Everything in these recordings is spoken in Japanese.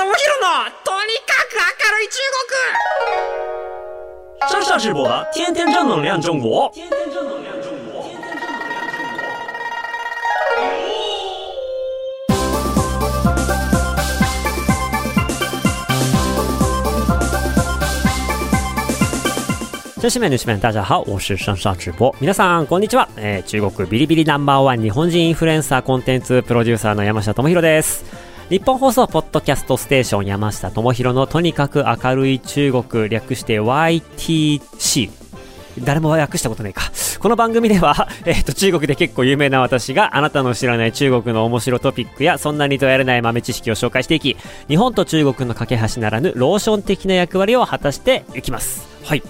智弘のとにかく明るい中国上下直播的天天正能量中国。天天正能量中国。女子们、女子们，大家好，我是上上直播。皆さん、こんにちは。えー、中国ビリビリナンバーワン日本人インフルエンサーコンテンツプロデューサーの山下智博です。日本放送ポッドキャストステーション山下智博のとにかく明るい中国略して YTC。誰も訳したことないか。この番組では、えっ、と、中国で結構有名な私があなたの知らない中国の面白トピックやそんなにとやれない豆知識を紹介していき、日本と中国の架け橋ならぬローション的な役割を果たしていきます。はい。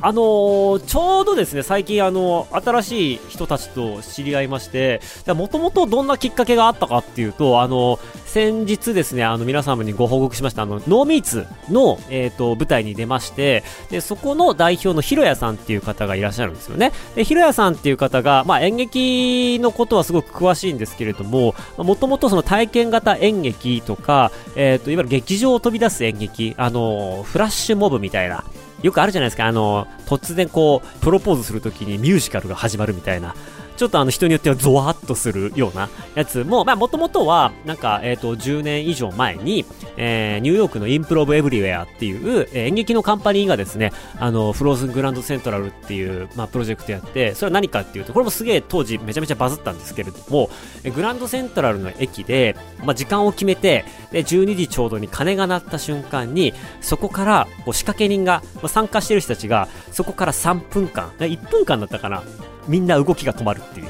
あのーちょうどですね、最近あの、新しい人たちと知り合いまして、もともとどんなきっかけがあったかっていうと、あの、先日ですね、あの、皆様にご報告しました、あの、ノーミーツの、えっ、と、舞台に出まして、で、そこの代表のひろやさんっていう方がいらっしゃるんですよね。で、ひろやさんっていう方が、まあ、演劇のことはすごく詳しいんですけれども、もともとその体験型演劇とか、えっ、と、いわゆる劇場を飛び出す演劇、あの、フラッシュモブみたいな、よくあるじゃないですか、あの、突然こう、プロポーズするときにミュージカルが始まるみたいな。ちょっとあの人によってはゾワッとするようなやつも、まあもともとは、なんか、えっ、と、10年以上前に、えー、ニューヨークのインプロブエブリウェアっていう、えー演劇のカンパニーがですね、あの、フローズングランドセントラルっていう、まあプロジェクトやって、それは何かっていうと、これもすげえ当時めちゃめちゃバズったんですけれども、えーグランドセントラルの駅で、まあ時間を決めて、で、12時ちょうどに鐘が鳴った瞬間に、そこから、こう仕掛け人が、まあ参加してる人たちが、そこから3分間、1分間だったかな、みんな動きが止まるっていう。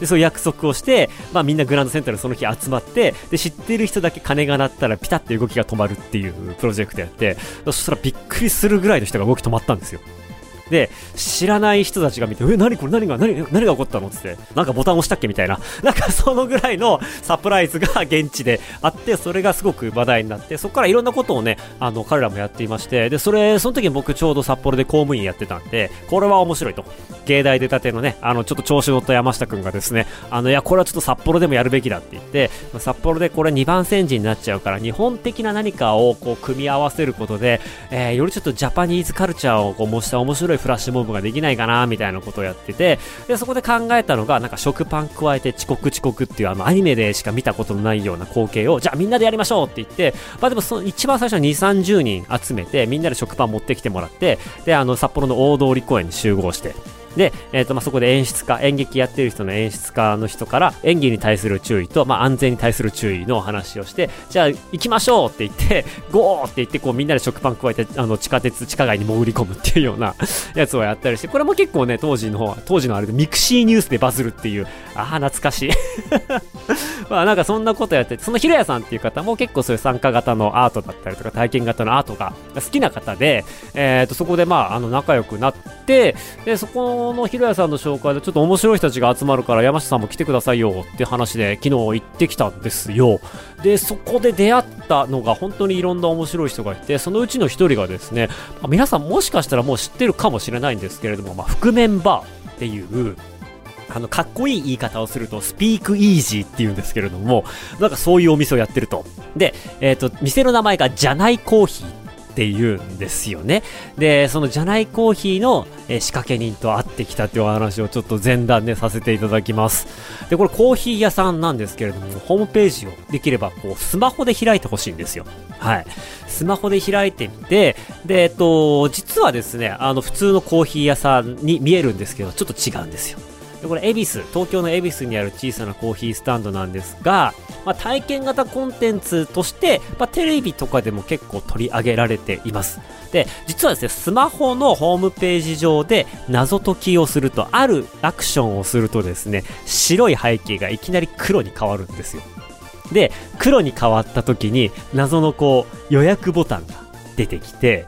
で、そういう約束をして、まあみんなグランドセンターでその日集まって、で、知ってる人だけ金が鳴ったらピタッて動きが止まるっていうプロジェクトやって、そしたらびっくりするぐらいの人が動き止まったんですよ。で、知らない人たちが見て、え、何これ何が、何、何が起こったのつって、なんかボタン押したっけみたいな。なんかそのぐらいのサプライズが現地であって、それがすごく話題になって、そこからいろんなことをね、あの、彼らもやっていまして、で、それ、その時に僕ちょうど札幌で公務員やってたんで、これは面白いと。芸大出たてのね、あの、ちょっと調子乗った山下くんがですね、あの、いや、これはちょっと札幌でもやるべきだって言って、札幌でこれ2番煎じになっちゃうから、日本的な何かをこう、組み合わせることで、えーよりちょっとジャパニーズカルチャーをこう模した面白いフラッシュモブができないかな、みたいなことをやってて、で、そこで考えたのが、なんか食パン加えて遅刻遅刻っていうあのアニメでしか見たことのないような光景を、じゃあみんなでやりましょうって言って、まあでもその一番最初は2、30人集めて、みんなで食パン持ってきてもらって、で、あの、札幌の大通公園に集合して、で、えっ、と、まあ、そこで演出家、演劇やってる人の演出家の人から演技に対する注意と、まあ、安全に対する注意のお話をして、じゃあ行きましょうって言って、ゴーって言って、こうみんなで食パン加えて、あの、地下鉄、地下街に潜り込むっていうようなやつをやったりして、これも結構ね、当時の、当時のあれでミクシーニュースでバズるっていう、ああ、懐かしい。まあなんかそんなことやって、そのひろやさんっていう方も結構そういう参加型のアートだったりとか体験型のアートが好きな方で、えっ、と、そこでまあ、あの、仲良くなって、で、そこのひろやさんの紹介でちょっと面白い人たちが集まるから山下さんも来てくださいよって話で昨日行ってきたんですよ。で、そこで出会ったのが本当にいろんな面白い人がいて、そのうちの一人がですね、ま皆さんもしかしたらもう知ってるかもしれないんですけれども、まあ、覆面バーっていう、あの、かっこいい言い方をすると、スピークイージーって言うんですけれども、なんかそういうお店をやってると。で、えっ、と、店の名前がじゃないコーヒーって言うんですよね。で、そのじゃないコーヒーの、えー仕掛け人と会ってきたっていうお話をちょっと前段でさせていただきます。で、これコーヒー屋さんなんですけれども、ホームページをできればこうスマホで開いてほしいんですよ。はい。スマホで開いてみて、で、えっと、実はですね、あの、普通のコーヒー屋さんに見えるんですけど、ちょっと違うんですよ。でこれ、恵比寿、東京の恵比寿にある小さなコーヒースタンドなんですが、まあ、体験型コンテンツとして、まあ、テレビとかでも結構取り上げられています。で、実はですね、スマホのホームページ上で謎解きをすると、あるアクションをするとですね、白い背景がいきなり黒に変わるんですよ。で、黒に変わった時に、謎のこう、予約ボタンが出てきて、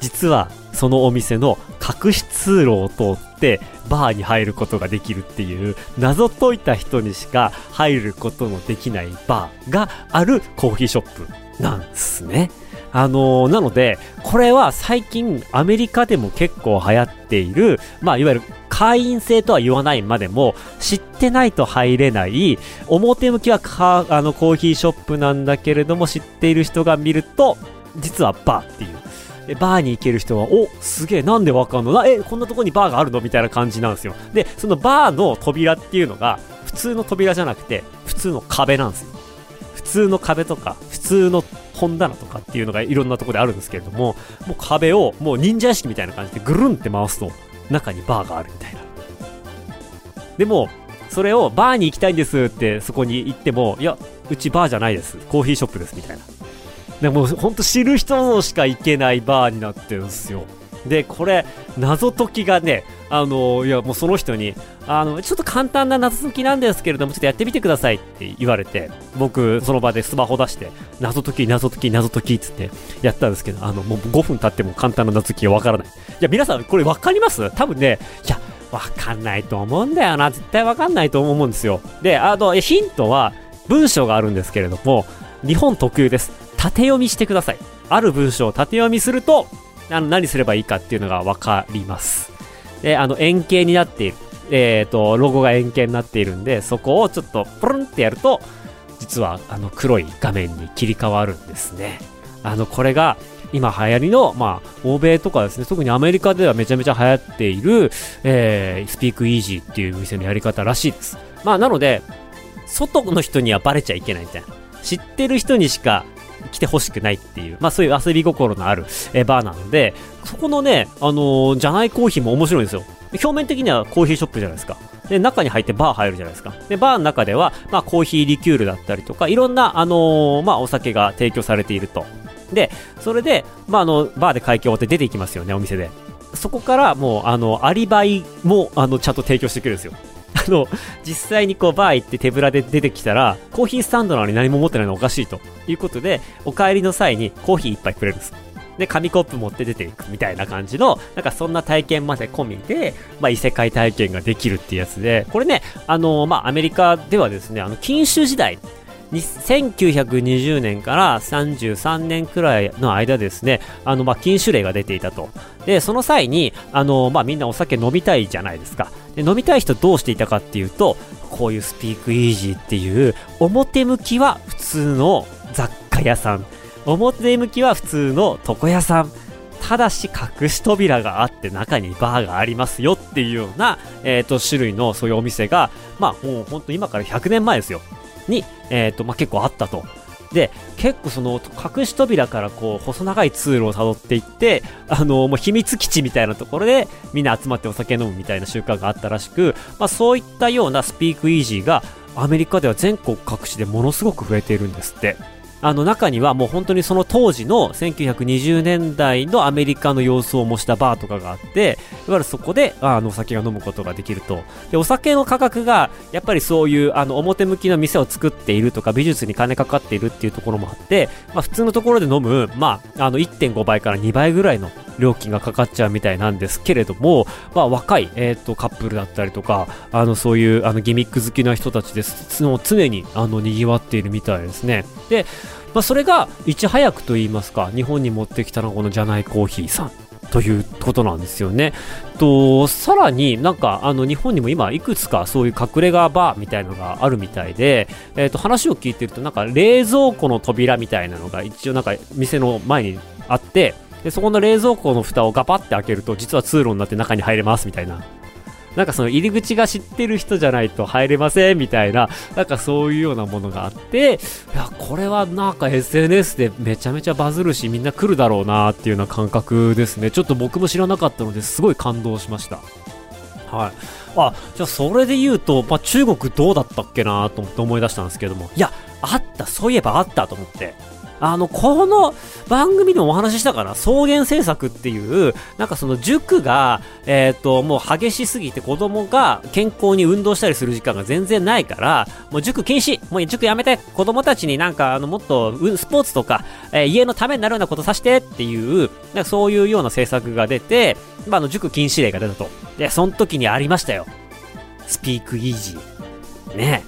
実はそのお店の隠し通路を通ってバーに入ることができるっていう謎解いた人にしか入ることのできないバーがあるコーヒーショップなんですね。あのーなので、これは最近アメリカでも結構流行っている、まあ、いわゆる会員制とは言わないまでも、知ってないと入れない、表向きはあのコーヒーショップなんだけれども、知っている人が見ると、実はバーっていう。で、バーに行ける人は、お、すげえ、なんでわかんの？な、え、こんなとこにバーがあるの？みたいな感じなんですよ。で、そのバーの扉っていうのが、普通の扉じゃなくて、普通の壁なんですよ。普通の壁とか、普通の本棚とかっていうのがいろんなとこであるんですけれども、もう壁をもう忍者屋敷みたいな感じでぐるんって回すと、中にバーがあるみたいな。でも、それをバーに行きたいんですってそこに行っても、いや、うちバーじゃないです。コーヒーショップですみたいな。でもほんと知る人しか行けないバーになってるんですよ。で、これ、謎解きがね、あの、いや、もうその人に、あの、ちょっと簡単な謎解きなんですけれども、ちょっとやってみてくださいって言われて、僕、その場でスマホ出して、謎解き、謎解き、謎解きっつってやったんですけど、あの、もう5分経っても簡単な謎解きがわからない。いや、皆さん、これわかります？多分ね、いや、わかんないと思うんだよな。絶対わかんないと思うんですよ。で、あの、ヒントは、文章があるんですけれども、日本特有です。縦読みしてください。ある文章を縦読みすると、あの、何すればいいかっていうのがわかります。で、あの、円形になっている。えっ、ー、と、ロゴが円形になっているんで、そこをちょっと、プルンってやると、実は、あの、黒い画面に切り替わるんですね。あの、これが、今流行りの、まあ、欧米とかですね、特にアメリカではめちゃめちゃ流行っている、えー、スピークイージーっていう店のやり方らしいです。まあ、なので、外の人にはバレちゃいけないみたいな。知ってる人にしか来てほしくないっていう、まあそういう遊び心のある、えバーなので、そこのね、あのー、じゃないコーヒーも面白いんですよ。表面的にはコーヒーショップじゃないですか。で、中に入ってバー入るじゃないですか。で、バーの中では、まあコーヒーリキュールだったりとか、いろんな、あのー、まあお酒が提供されていると。で、それで、まああの、バーで会計終わって出ていきますよね、お店で。そこからもう、あの、アリバイも、あの、ちゃんと提供してくるんですよ。あの、実際にこうバー行って手ぶらで出てきたら、コーヒースタンドなのに何も持ってないのおかしいということで、お帰りの際にコーヒー一杯くれるんです。で、紙コップ持って出ていくみたいな感じの、なんかそんな体験まで込みで、まあ異世界体験ができるっていうやつで、これね、あのまあアメリカではですね、あの、禁酒時代、1920年から33年くらいの間ですね、あの、ま、禁酒令が出ていたと。で、その際に、あの、ま、みんなお酒飲みたいじゃないですか。で飲みたい人どうしていたかっていうと、こういうスピークイージーっていう、表向きは普通の雑貨屋さん。表向きは普通の床屋さん。ただし隠し扉があって中にバーがありますよっていうような、えっ、ー、と、種類のそういうお店が、まあもうほんと今から100年前ですよ。に、え、ー、と、まあ結構あったと。で、結構その隠し扉からこう細長い通路を辿っていって、あのもう秘密基地みたいなところでみんな集まってお酒飲むみたいな習慣があったらしく、まあそういったようなスピークイージーがアメリカでは全国各地でものすごく増えているんですって。あの中にはもう本当にその当時の1920年代のアメリカの様子を模したバーとかがあって、いわゆるそこであのお酒が飲むことができると。で、お酒の価格がやっぱりそういうあの表向きの店を作っているとか美術に金かかっているっていうところもあって、まあ普通のところで飲む、まああの1.5倍から2倍ぐらいの料金がかかっちゃうみたいなんですけれども、まあ若い、えっ、ー、とカップルだったりとか、あのそういうあのギミック好きな人たちです。常にあの賑わっているみたいですね。で、まあ、それがいち早くと言いますか、日本に持ってきたのはこのじゃないコーヒーさん。ということなんですよね。と、さらになんかあの日本にも今いくつかそういう隠れ家バーみたいのがあるみたいで、え、ー、と話を聞いてるとなんか冷蔵庫の扉みたいなのが一応なんか店の前にあって、でそこの冷蔵庫の蓋をガパって開けると実は通路になって中に入れますみたいななんかその入り口が知ってる人じゃないと入れませんみたいな、なんかそういうようなものがあって、いや、これはなんか SNS でめちゃめちゃバズるし、みんな来るだろうなっていうような感覚ですね。ちょっと僕も知らなかったのですごい感動しました。はい。あ、じゃあそれで言うと、まあ、中国どうだったっけなと思って思い出したんですけども、いや、あった、そういえばあったと思って。あの、この番組でもお話ししたかな草原政策っていう、なんかその塾が、えっ、ー、と、もう激しすぎて子供が健康に運動したりする時間が全然ないから、もう塾禁止もう塾やめて子供たちになんかあの、もっとスポーツとか、えー、家のためになるようなことさせてっていう、なんかそういうような政策が出て、まあ、あの、塾禁止令が出たと。で、その時にありましたよ。スピークイージー。ね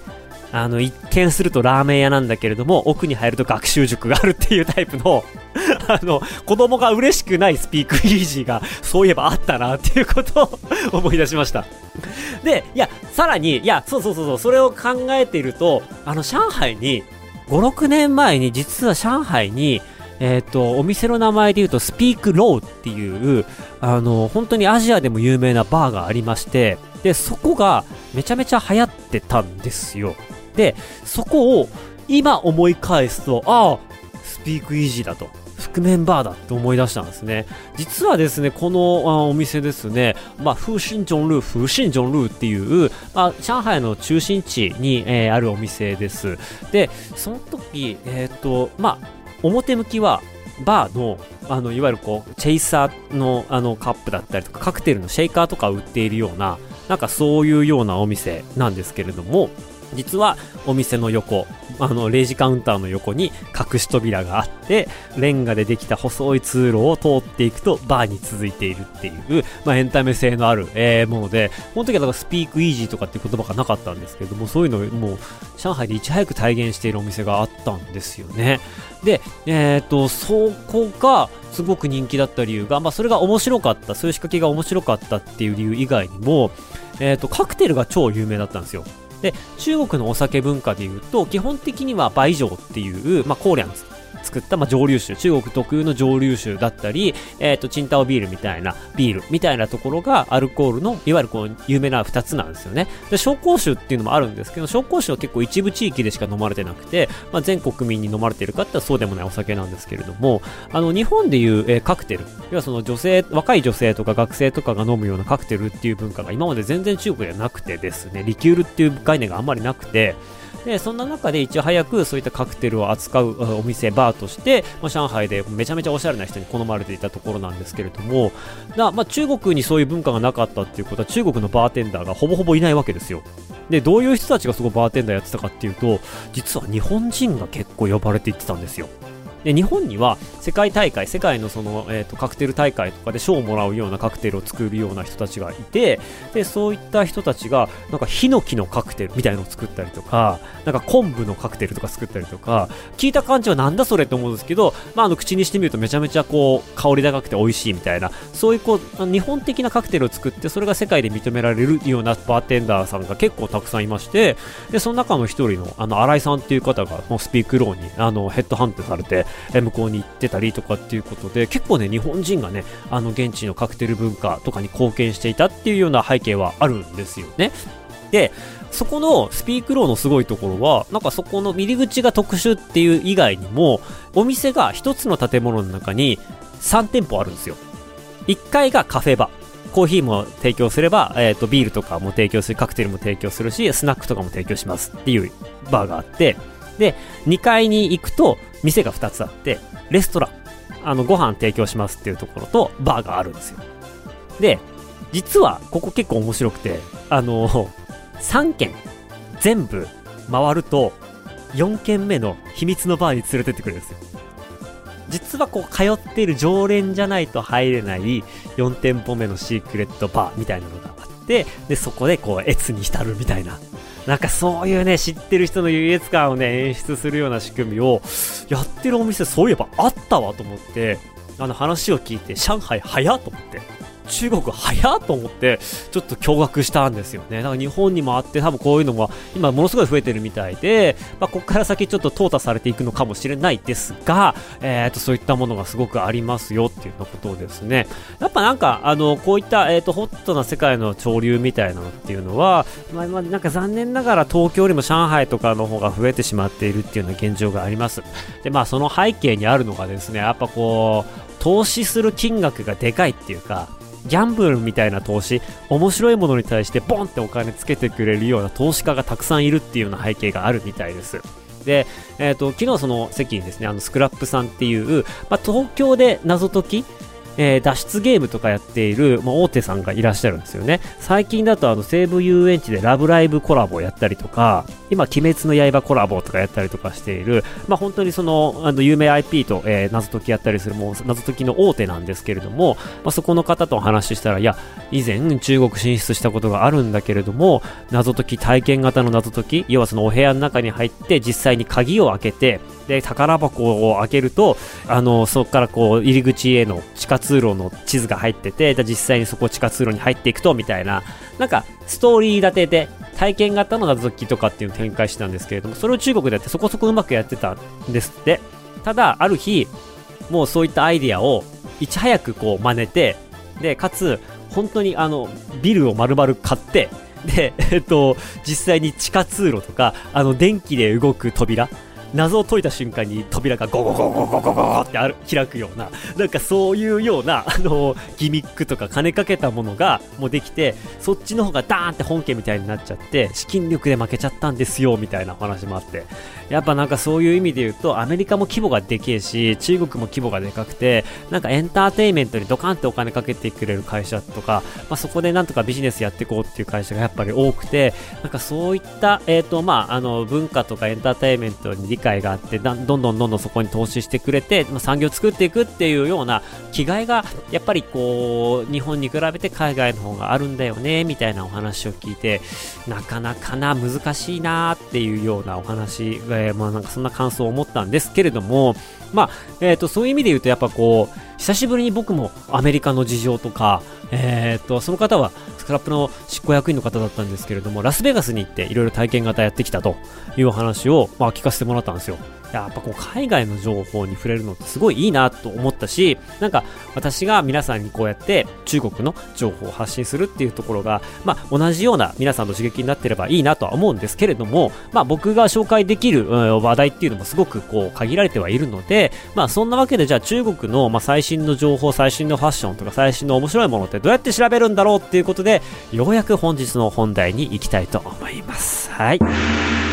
あの、一見するとラーメン屋なんだけれども、奥に入ると学習塾があるっていうタイプの あの、子供が嬉しくないスピークイージーが、そういえばあったなっていうことを思い出しました。で、いや、さらに、いや、そうそうそうそう、それを考えていると、あの、上海に、5、6年前に、実は上海に、えっ、ー、と、お店の名前で言うと、スピークローっていう、あの、本当にアジアでも有名なバーがありまして、で、そこがめちゃめちゃ流行ってたんですよ。で、そこを今思い返すと、ああ、スピークイージーだと。覆面バーだって思い出したんですね。実はですね、このお店ですね、まあ、風神ジョンルー、風神ジョンルーっていう、まあ、上海の中心地に、えー、あるお店です。で、その時、えっ、と、まあ、表向きはバーの、あの、いわゆるこう、チェイサーのあのカップだったりとか、カクテルのシェイカーとか売っているような、なんかそういうようなお店なんですけれども、実はお店の横、あの、レジカウンターの横に隠し扉があって、レンガでできた細い通路を通っていくとバーに続いているっていう、まあ、エンタメ性のある、えー、もので、この時はだからスピークイージーとかっていう言葉がなかったんですけども、そういうのをもう、上海でいち早く体現しているお店があったんですよね。で、えっ、ー、と、そこがすごく人気だった理由が、まあ、それが面白かった、そういう仕掛けが面白かったっていう理由以外にも、えっ、ー、と、カクテルが超有名だったんですよ。で、中国のお酒文化でいうと、基本的には倍上っていう、まあ、コーリャンズ。作った、まあ、蒸留酒、中国特有の蒸留酒だったり、えっ、ー、と、チンタオビールみたいな、ビールみたいなところが、アルコールの、いわゆるこう、有名な2つなんですよね。で、紹興酒っていうのもあるんですけど、紹興酒は結構一部地域でしか飲まれてなくて、まあ、全国民に飲まれているかってそうでもないお酒なんですけれども、あの、日本でいう、えー、カクテル、要はその女性、若い女性とか学生とかが飲むようなカクテルっていう文化が今まで全然中国ではなくてですね、リキュールっていう概念があんまりなくて、でそんな中で一応早くそういったカクテルを扱うお店バーとして、まあ、上海でめちゃめちゃおしゃれな人に好まれていたところなんですけれどもだ、まあ、中国にそういう文化がなかったっていうことは中国のバーテンダーがほぼほぼいないわけですよ。でどういう人たちがそこバーテンダーやってたかっていうと実は日本人が結構呼ばれていってたんですよ。で日本には世界大会世界のその、えーと、カクテル大会とかで賞をもらうようなカクテルを作るような人たちがいてでそういった人たちがなんかヒノキのカクテルみたいのを作ったりとかなんか昆布のカクテルとか作ったりとか聞いた感じはなんだそれって思うんですけど、まあ、あの口にしてみるとめちゃめちゃこう香り高くて美味しいみたいなそういうこう日本的なカクテルを作ってそれが世界で認められるようなバーテンダーさんが結構たくさんいましてでその中の一人のあの新井さんっていう方がもうスピークローンにあのヘッドハントされてえ向こうに行ってたりとかっていうことで結構ね日本人がねあの現地のカクテル文化とかに貢献していたっていうような背景はあるんですよねでそこのスピークローのすごいところは、なんかそこの入り口が特殊っていう以外にも、お店が一つの建物の中に3店舗あるんですよ。1階がカフェバ。コーヒーも提供すれば、えっ、ー、と、ビールとかも提供する、カクテルも提供するし、スナックとかも提供しますっていうバーがあって、で、2階に行くと、店が2つあって、レストラン、あの、ご飯提供しますっていうところと、バーがあるんですよ。で、実は、ここ結構面白くて、あの、3軒、全部回ると、4軒目の秘密のバーに連れてってくれるんですよ。実はこう通っている常連じゃないと入れない4店舗目のシークレットバーみたいなのがあって、で、そこでこう、越に浸るみたいななんかそういうね、知ってる人の優越感をね、演出するような仕組みをやってるお店、そういえばあったわと思って、あの話を聞いて、上海早と思って。中国早っと思って、ちょっと驚愕したんですよね。だか日本にもあって、多分こういうのも今ものすごい増えてるみたいで、まあ、ここから先ちょっと淘汰されていくのかもしれないですが、え、ー、と、そういったものがすごくありますよっていうようなことをですね。やっぱなんか、あの、こういった、え、ー、と、ホットな世界の潮流みたいなのっていうのは、まあ、まあ、なんか残念ながら東京よりも上海とかの方が増えてしまっているっていうような現状があります。で、まあ、その背景にあるのがですね、やっぱこう、投資する金額がでかいっていうか、ギャンブルみたいな投資、面白いものに対してボンってお金つけてくれるような投資家がたくさんいるっていうような背景があるみたいです。で、えっ、ー、と、昨日その席にですね、あの、スクラップさんっていう、まあ、東京で謎解きえー、脱出ゲームとかやっている、まあ、大手さんがいらっしゃるんですよね。最近だとあの西武遊園地でラブライブコラボをやったりとか、今、鬼滅の刃コラボとかやったりとかしている、まあ、本当にその、あの、有名 IP と、えー、謎解きやったりする、もう謎解きの大手なんですけれども、まあ、そこの方とお話ししたら、いや、以前中国進出したことがあるんだけれども、謎解き体験型の謎解き、要はそのお部屋の中に入って実際に鍵を開けて、で、宝箱を開けると、あの、そこからこう、入り口への地下通路の地図が入ってて、実際にそこ地下通路に入っていくと、みたいな、なんか、ストーリー立てで、体験型の謎解きとかっていうのを展開してたんですけれども、それを中国でやってそこそこうまくやってたんですって。ただ、ある日、もうそういったアイディアをいち早くこう真似て、で、かつ、本当にあの、ビルを丸々買って、で、えっと、実際に地下通路とか、あの、電気で動く扉、謎を解いた瞬間に扉がゴゴゴゴゴゴゴってある開くような。なんかそういうようなあのギミックとか金かけたものがもうできてそっちの方がダーンって本家みたいになっちゃって資金力で負けちゃったんですよみたいな話もあって。やっぱなんかそういう意味で言うとアメリカも規模がでけえし中国も規模がでかくてなんかエンターテインメントにドカンってお金かけてくれる会社とか、まあ、そこでなんとかビジネスやっていこうっていう会社がやっぱり多くてなんかそういった、えーとまあ、あの文化とかエンターテインメントに理解があってどんどんどんどんそこに投資してくれて、まあ、産業を作っていくっていうような気概がやっぱりこう日本に比べて海外の方があるんだよねみたいなお話を聞いてなかなかな難しいなっていうようなお話、えー、まあなんかそんな感想を思ったんですけれどもまあ、えっ、ー、とそういう意味で言うとやっぱこう久しぶりに僕もアメリカの事情とか、えっ、とその方はスクラップの執行役員の方だったんですけれどもラスベガスに行っていろいろ体験型やってきたというお話を、まあ、聞かせてもらったんですよ。やっぱこう海外の情報に触れるのってすごいいいなと思ったし、なんか私が皆さんにこうやって中国の情報を発信するっていうところが、まあ同じような皆さんの刺激になってればいいなとは思うんですけれども、まあ僕が紹介できる、話題っていうのもすごくこう限られてはいるので、まあそんなわけでじゃあ中国のまあ最新の情報、最新のファッションとか最新の面白いものってどうやって調べるんだろうっていうことで、ようやく本日の本題に行きたいと思います。はい。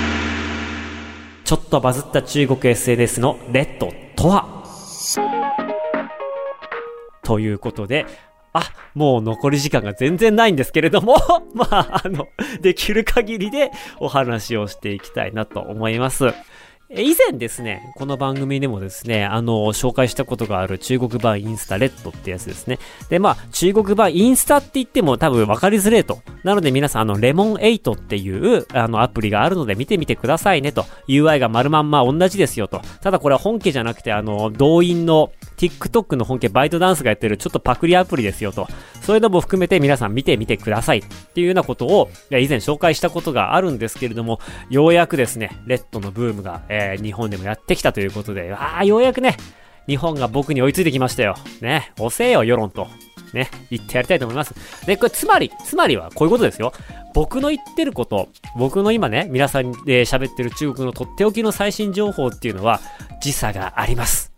ちょっとバズった中国 SNS のレッドとは？ということで、あ、もう残り時間が全然ないんですけれども まあ、あの、できる限りでお話をしていきたいなと思います。以前ですね、この番組でもですね、あの、紹介したことがある中国版インスタレッドってやつですね。で、まあ、中国版インスタって言っても多分分かりづれえと。なので皆さん、あの、レモン8っていう、あの、アプリがあるので見てみてくださいねと。UI が丸まんま同じですよと。ただこれは本家じゃなくて、あの、動員の TikTok の本家バイトダンスがやってるちょっとパクリアプリですよと。そういうのも含めて皆さん見てみてくださいっていうようなことを以前紹介したことがあるんですけれども、ようやくですね、レッドのブームが、えー、日本でもやってきたということで、ああ、ようやくね、日本が僕に追いついてきましたよ。ね、押せよ、世論と。ね、言ってやりたいと思います。で、これ、つまり、つまりはこういうことですよ。僕の言ってること、僕の今ね、皆さんで喋ってる中国のとっておきの最新情報っていうのは、時差があります。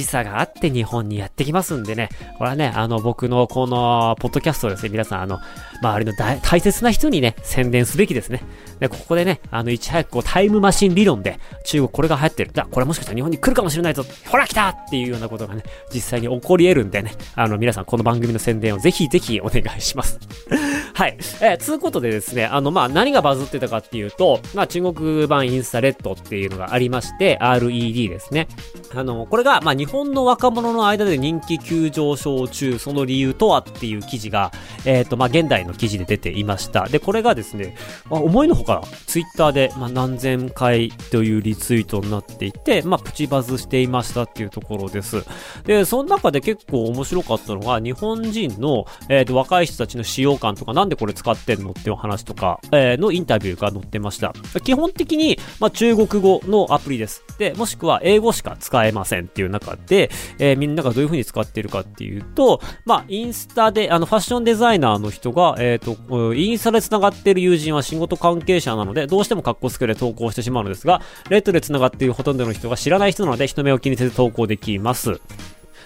時差があって日本にやってきますんでね、これはね、あの、僕のこの、ポッドキャストですね、皆さん、あの、周りの大切な人にね、宣伝すべきですね。で、ここでね、あの、いち早くこう、タイムマシン理論で、中国これが流行ってる。だ、これもしかしたら日本に来るかもしれないぞ。ほら来たっていうようなことがね、実際に起こり得るんでね、あの、皆さんこの番組の宣伝をぜひぜひお願いします。はい。えー、つうことでですね、あの、まあ、何がバズってたかっていうと、まあ、中国版インスタレッドっていうのがありまして、RED ですね。あの、これが、まあ、日本の若者の間で人気急上昇中、その理由とはっていう記事が、えっ、ー、と、まあ、現代の記事で出ていました。で、これがですね、まあ、思いのほか、ツイッターで、まあ、何千回というリツイートになっていて、まあ、プチバズしていましたっていうところです。で、その中で結構面白かったのが、日本人の、え、ー、と、若い人たちの使用感とか、なんでこれ使ってんのっていう話とか、えー、のインタビューが載ってました。基本的に、まあ、中国語のアプリです。で、もしくは英語しか使えませんっていう中で、えー、みんながどういう風に使ってるかっていうと、まあ、インスタで、あの、ファッションデザイナーの人が、えっ、ー、と、インスタで繋がってる友人は仕事関係者なので、どうしても格好つけで投稿してしまうのですが、レッドで繋がっているほとんどの人が知らない人なので、人目を気にせず投稿できます。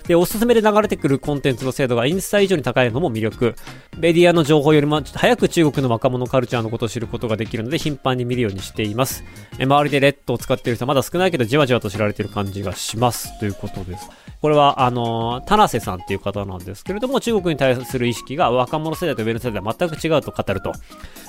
で、おすすめで流れてくるコンテンツの精度がインスタ以上に高いのも魅力。メディアの情報よりも早く中国の若者カルチャーのことを知ることができるので頻繁に見るようにしています。え周りでレッドを使っている人はまだ少ないけどじわじわと知られている感じがします。ということです。これは、あの、田瀬さんっていう方なんですけれども、中国に対する意識が若者世代と上の世代は全く違うと語ると。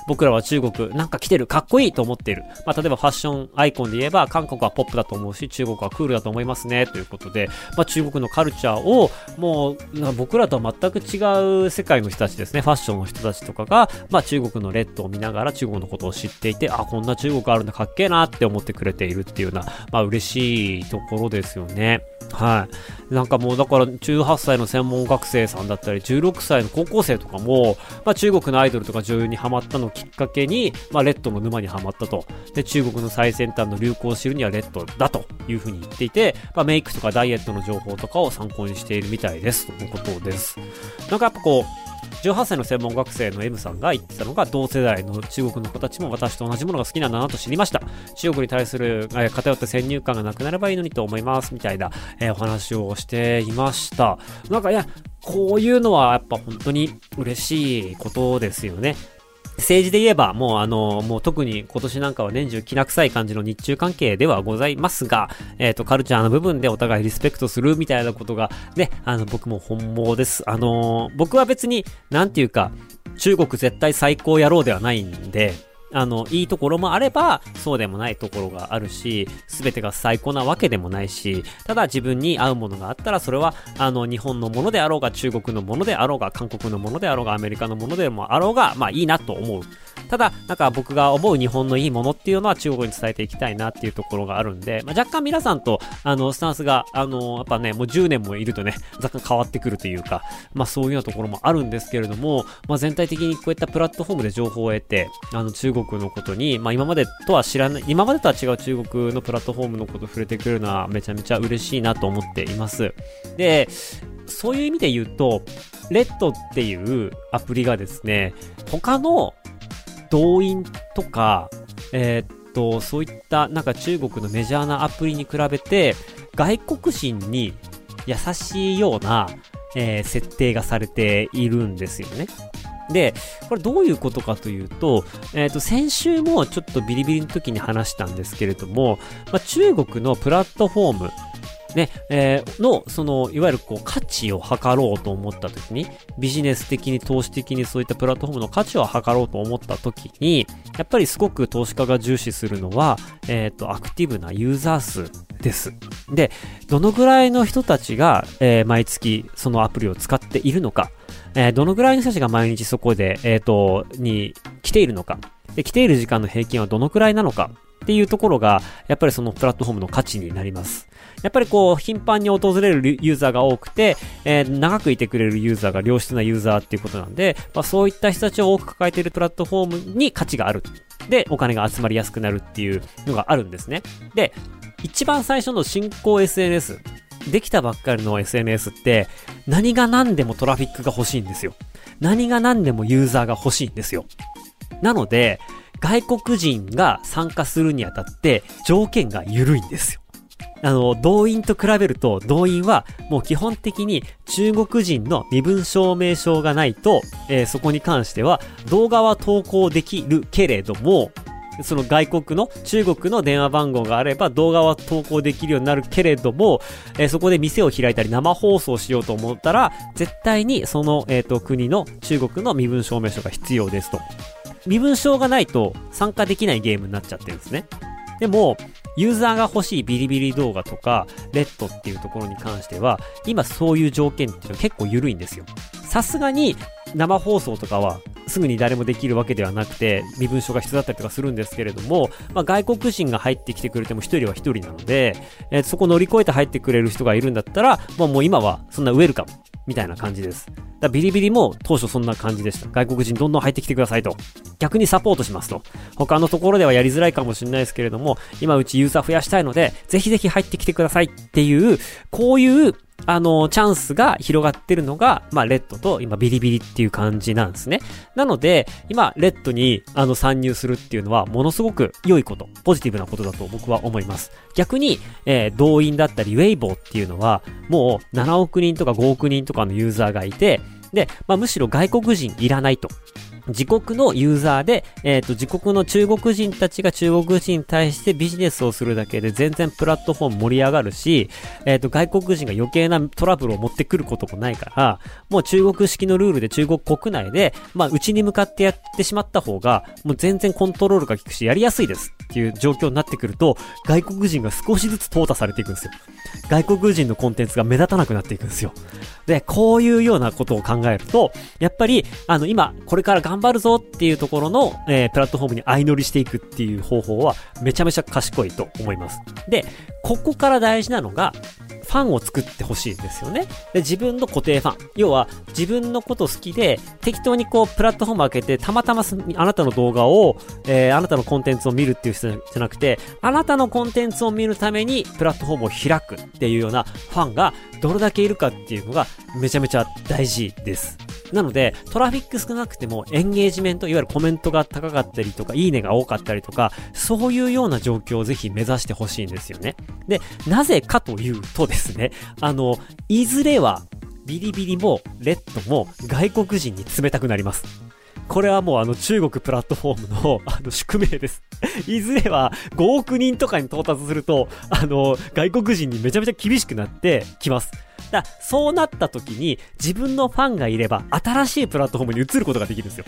僕らは中国、なんか来てる、かっこいいと思っている。まあ、例えばファッションアイコンで言えば、韓国はポップだと思うし、中国はクールだと思いますね、ということで、まあ、中国のカルチャーを、もう、僕らとは全く違う世界の人たちですね、ファッションの人たちとかが、まあ中国のレッドを見ながら中国のことを知っていて、あ、こんな中国あるんだ、かっけえなって思ってくれているっていうような、まあ嬉しいところですよね。はい。なんかもうだから18歳の専門学生さんだったり、16歳の高校生とかも、まあ中国のアイドルとか女優にハマったのをきっかけに、まあレッドの沼にハマったと。で、中国の最先端の流行を知るにはレッドだというふうに言っていて、まあメイクとかダイエットの情報とかを参考にしているみたいです。ということです。なんかやっぱこう、18歳の専門学生の M さんが言ってたのが同世代の中国の子たちも私と同じものが好きなんだなと知りました。中国に対する、え偏った先入観がなくなればいいのにと思いますみたいな、え、お話をしていました。なんかいや、こういうのはやっぱ本当に嬉しいことですよね。政治で言えば、もうあの、もう特に今年なんかは年中きな臭い感じの日中関係ではございますが、えっ、ー、と、カルチャーの部分でお互いリスペクトするみたいなことが、ね、あの、僕も本望です。あのー、僕は別に、なんていうか、中国絶対最高野郎ではないんで、あの、いいところもあれば、そうでもないところがあるし、すべてが最高なわけでもないし、ただ自分に合うものがあったら、それは、あの、日本のものであろうが、中国のものであろうが、韓国のものであろうが、アメリカのものでもあろうが、まあいいなと思う。ただ、なんか僕が思う日本のいいものっていうのは中国に伝えていきたいなっていうところがあるんで、まあ、若干皆さんと、あの、スタンスが、あの、やっぱね、もう10年もいるとね、若干変わってくるというか、まあそういうようなところもあるんですけれども、まあ全体的にこういったプラットフォームで情報を得て、あの、中国のことに、まあ今までとは知らない、今までとは違う中国のプラットフォームのことを触れてくれるのはめちゃめちゃ嬉しいなと思っています。で、そういう意味で言うと、レッドっていうアプリがですね、他の動員とか、えー、っと、そういったなんか中国のメジャーなアプリに比べて、外国人に優しいような、えー、設定がされているんですよね。で、これどういうことかというと、えっ、ー、と、先週もちょっとビリビリの時に話したんですけれども、まあ、中国のプラットフォーム、ね、えー、の、その、いわゆるこう、価値を測ろうと思った時に、ビジネス的に投資的にそういったプラットフォームの価値を測ろうと思った時に、やっぱりすごく投資家が重視するのは、えっ、ー、と、アクティブなユーザー数です。で、どのぐらいの人たちが、えー、毎月そのアプリを使っているのか、えー、どのぐらいの人たちが毎日そこで、えっ、ー、と、に来ているのか、で、来ている時間の平均はどのくらいなのか。っていうところが、やっぱりそのプラットフォームの価値になります。やっぱりこう、頻繁に訪れるユーザーが多くて、えー、長くいてくれるユーザーが良質なユーザーっていうことなんで、まあ、そういった人たちを多く抱えているプラットフォームに価値がある。で、お金が集まりやすくなるっていうのがあるんですね。で、一番最初の新興 SNS、できたばっかりの SNS って、何が何でもトラフィックが欲しいんですよ。何が何でもユーザーが欲しいんですよ。なので、外国人が参加するにあたって条件が緩いんですよ。あの、動員と比べると、動員はもう基本的に中国人の身分証明書がないと、えー、そこに関しては動画は投稿できるけれども、その外国の中国の電話番号があれば動画は投稿できるようになるけれども、えー、そこで店を開いたり生放送しようと思ったら、絶対にその、え、ー、と、国の中国の身分証明書が必要ですと。身分証がないと参加できないゲームになっちゃってるんですね。でも、ユーザーが欲しいビリビリ動画とか、レッドっていうところに関しては、今そういう条件っていうのは結構緩いんですよ。さすがに生放送とかはすぐに誰もできるわけではなくて、身分証が必要だったりとかするんですけれども、まあ、外国人が入ってきてくれても一人は一人なので、えー、そこ乗り越えて入ってくれる人がいるんだったら、まあ、もう今はそんなウェルカムみたいな感じです。だビリビリも当初そんな感じでした。外国人どんどん入ってきてくださいと。逆にサポートしますと。他のところではやりづらいかもしれないですけれども、今うちユーザー増やしたいので、ぜひぜひ入ってきてくださいっていう、こういうあの、チャンスが広がってるのが、まあ、レッドと今ビリビリっていういう感じなんですね。なので、今、レッドに、あの、参入するっていうのは、ものすごく良いこと、ポジティブなことだと僕は思います。逆に、えー、動員だったり、ウェイボーっていうのは、もう7億人とか5億人とかのユーザーがいて、で、まあ、むしろ外国人いらないと。自国のユーザーで、えっ、ー、と、自国の中国人たちが中国人に対してビジネスをするだけで全然プラットフォーム盛り上がるし、えっ、ー、と、外国人が余計なトラブルを持ってくることもないから、もう中国式のルールで中国国内で、まあ、うちに向かってやってしまった方が、もう全然コントロールが効くし、やりやすいですっていう状況になってくると、外国人が少しずつ淘汰されていくんですよ。外国人のコンテンツが目立たなくなっていくんですよ。で、こういうようなことを考えると、やっぱり、あの、今、これから頑頑張るぞっていうところの、えー、プラットフォームに相乗りしていくっていう方法は、めちゃめちゃ賢いと思います。で、ここから大事なのが、ファンを作ってほしいんですよね。で、自分の固定ファン。要は、自分のこと好きで、適当にこう、プラットフォーム開けて、たまたまあなたの動画を、えー、あなたのコンテンツを見るっていう人じゃなくて、あなたのコンテンツを見るために、プラットフォームを開くっていうようなファンが、どれだけいるかっていうのが、めちゃめちゃ大事です。なので、トラフィック少なくてもエンゲージメント、いわゆるコメントが高かったりとか、いいねが多かったりとか、そういうような状況をぜひ目指してほしいんですよね。で、なぜかというとですね、あの、いずれは、ビリビリも、レッドも、外国人に冷たくなります。これはもうあの中国プラットフォームのあの宿命です。いずれは5億人とかに到達すると、あの、外国人にめちゃめちゃ厳しくなってきます。だそうなった時に自分のファンがいれば新しいプラットフォームに移ることができるんですよ。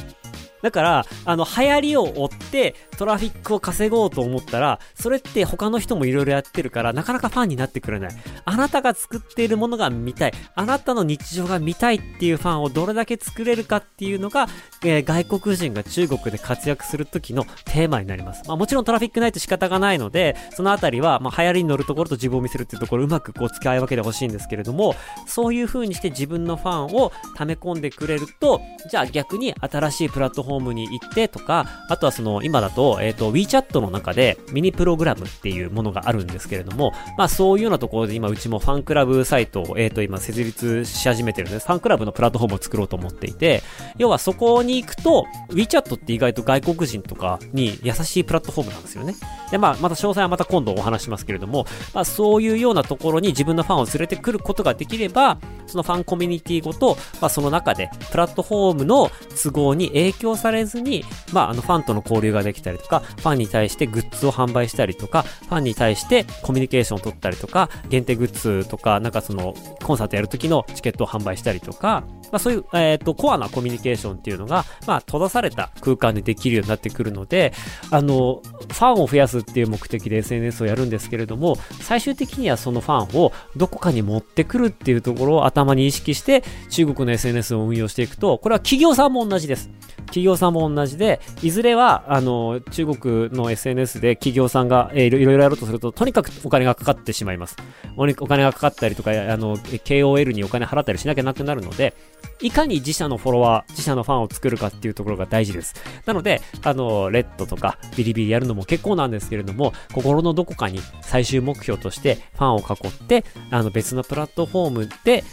だから、あの、流行りを追ってトラフィックを稼ごうと思ったら、それって他の人も色々やってるから、なかなかファンになってくれない。あなたが作っているものが見たい。あなたの日常が見たいっていうファンをどれだけ作れるかっていうのが、えー、外国人が中国で活躍する時のテーマになります。まあもちろんトラフィックないと仕方がないので、そのあたりは、まあ流行りに乗るところと自分を見せるっていうところうまくこう使い分けてほしいんですけれども、そういう風にして自分のファンを溜め込んでくれると、じゃあ逆に新しいプラットフォームホームに行ってとか、あとはその、今だと、えっ、ー、と、WeChat の中でミニプログラムっていうものがあるんですけれども、まあそういうようなところで今うちもファンクラブサイトを、えっ、ー、と、今設立し始めてるんです。ファンクラブのプラットフォームを作ろうと思っていて、要はそこに行くと、WeChat って意外と外国人とかに優しいプラットフォームなんですよね。で、まあ、また詳細はまた今度お話しますけれども、まあそういうようなところに自分のファンを連れてくることができれば、そのファンコミュニティごと、まあその中で、プラットフォームの都合に影響されずに、まああのファンとの交流ができたりとか、ファンに対してグッズを販売したりとか、ファンに対してコミュニケーションを取ったりとか、限定グッズとか、なんかその、コンサートやるときのチケットを販売したりとか、まあそういう、えっ、ー、と、コアなコミュニケーションっていうのが、まあ閉ざされた空間でできるようになってくるので、あの、ファンを増やすっていう目的で SNS をやるんですけれども、最終的にはそのファンをどこかに持ってくるっていうところを頭に意識して、中国の SNS を運用していくと、これは企業さんも同じです。企業さんも同じで、いずれは、あの、中国の SNS で企業さんが、えー、いろいろやろうとすると、とにかくお金がかかってしまいます。お金がかかったりとか、あの、KOL にお金払ったりしなきゃなくなるので、いかに自社のフォロワー、自社のファンを作るかっていうところが大事です。なので、あの、レッドとかビリビリやるのも結構なんですけれども、心のどこかに最終目標としてファンを囲って、あの、別のプラットフォームで、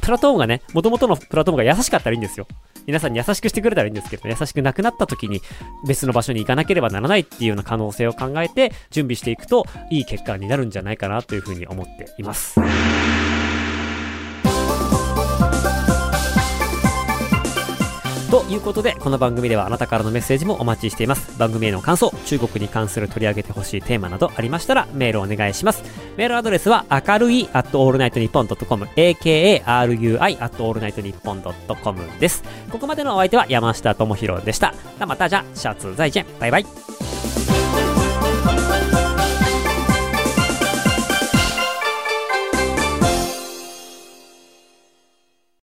プラットフォームがね、元々のプラットフォームが優しかったらいいんですよ。皆さんに優しくしてくれたらいいんですけど、優しくなくなった時に別の場所に行かなければならないっていうような可能性を考えて準備していくといい結果になるんじゃないかなというふうに思っています。ということで、この番組ではあなたからのメッセージもお待ちしています。番組への感想、中国に関する取り上げてほしいテーマなどありましたら、メールお願いします。メールアドレスは、明るい at allnightnippon.com、akarui at allnightnippon.com です。ここまでのお相手は山下智博でした。またじゃ、シャツ在見。バイバイ。